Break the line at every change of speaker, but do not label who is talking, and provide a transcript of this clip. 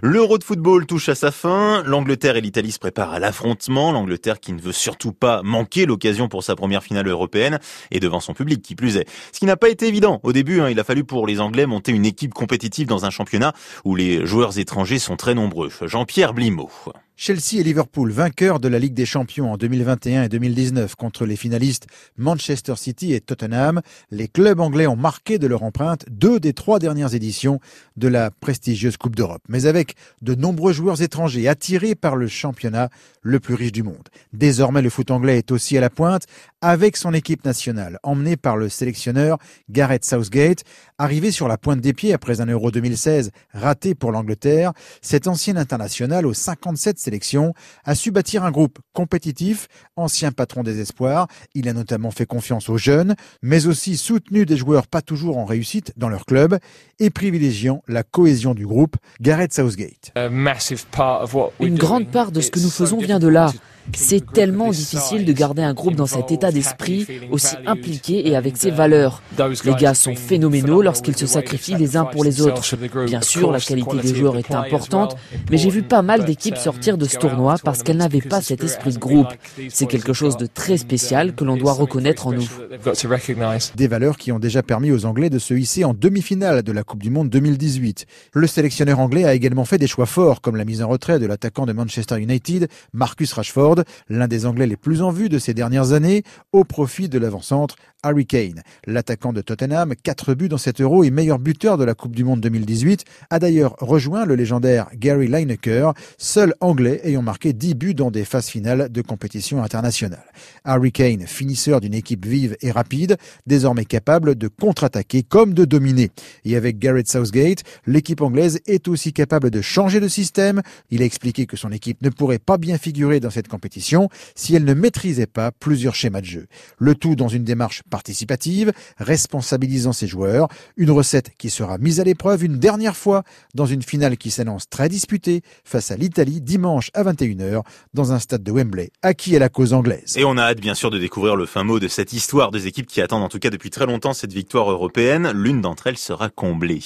L'Euro de football touche à sa fin. L'Angleterre et l'Italie se préparent à l'affrontement. L'Angleterre qui ne veut surtout pas manquer l'occasion pour sa première finale européenne et devant son public qui plus est. Ce qui n'a pas été évident au début. Hein, il a fallu pour les Anglais monter une équipe compétitive dans un championnat où les joueurs étrangers sont très nombreux. Jean-Pierre Blimaud.
Chelsea et Liverpool, vainqueurs de la Ligue des Champions en 2021 et 2019 contre les finalistes Manchester City et Tottenham, les clubs anglais ont marqué de leur empreinte deux des trois dernières éditions de la prestigieuse Coupe d'Europe. Mais avec de nombreux joueurs étrangers attirés par le championnat le plus riche du monde. Désormais, le foot anglais est aussi à la pointe avec son équipe nationale, emmenée par le sélectionneur Gareth Southgate, arrivé sur la pointe des pieds après un Euro 2016 raté pour l'Angleterre. Cet ancien international aux 57 sélection, a su bâtir un groupe compétitif, ancien patron des espoirs. Il a notamment fait confiance aux jeunes, mais aussi soutenu des joueurs pas toujours en réussite dans leur club et privilégiant la cohésion du groupe. Gareth Southgate.
Une grande part de ce que nous faisons vient de là. C'est tellement difficile de garder un groupe dans cet état d'esprit aussi impliqué et avec ses valeurs. Les gars sont phénoménaux lorsqu'ils se sacrifient les uns pour les autres. Bien sûr, la qualité des joueurs est importante, mais j'ai vu pas mal d'équipes sortir de ce tournoi parce qu'elles n'avaient pas cet esprit de groupe. C'est quelque chose de très spécial que l'on doit reconnaître en nous.
Des valeurs qui ont déjà permis aux Anglais de se hisser en demi-finale de la Coupe du Monde 2018. Le sélectionneur anglais a également fait des choix forts, comme la mise en retrait de l'attaquant de Manchester United, Marcus Rashford, l'un des Anglais les plus en vue de ces dernières années, au profit de l'avant-centre Harry Kane. L'attaquant de Tottenham, 4 buts dans cet euro et meilleur buteur de la Coupe du Monde 2018, a d'ailleurs rejoint le légendaire Gary Lineker, seul Anglais ayant marqué 10 buts dans des phases finales de compétition internationale. Harry Kane, finisseur d'une équipe vive et rapide, désormais capable de contre-attaquer comme de dominer. Et avec Gareth Southgate, l'équipe anglaise est aussi capable de changer de système. Il a expliqué que son équipe ne pourrait pas bien figurer dans cette si elle ne maîtrisait pas plusieurs schémas de jeu. Le tout dans une démarche participative, responsabilisant ses joueurs, une recette qui sera mise à l'épreuve une dernière fois dans une finale qui s'annonce très disputée face à l'Italie dimanche à 21h dans un stade de Wembley acquis à la cause anglaise.
Et on a hâte bien sûr de découvrir le fin mot de cette histoire des équipes qui attendent en tout cas depuis très longtemps cette victoire européenne. L'une d'entre elles sera comblée.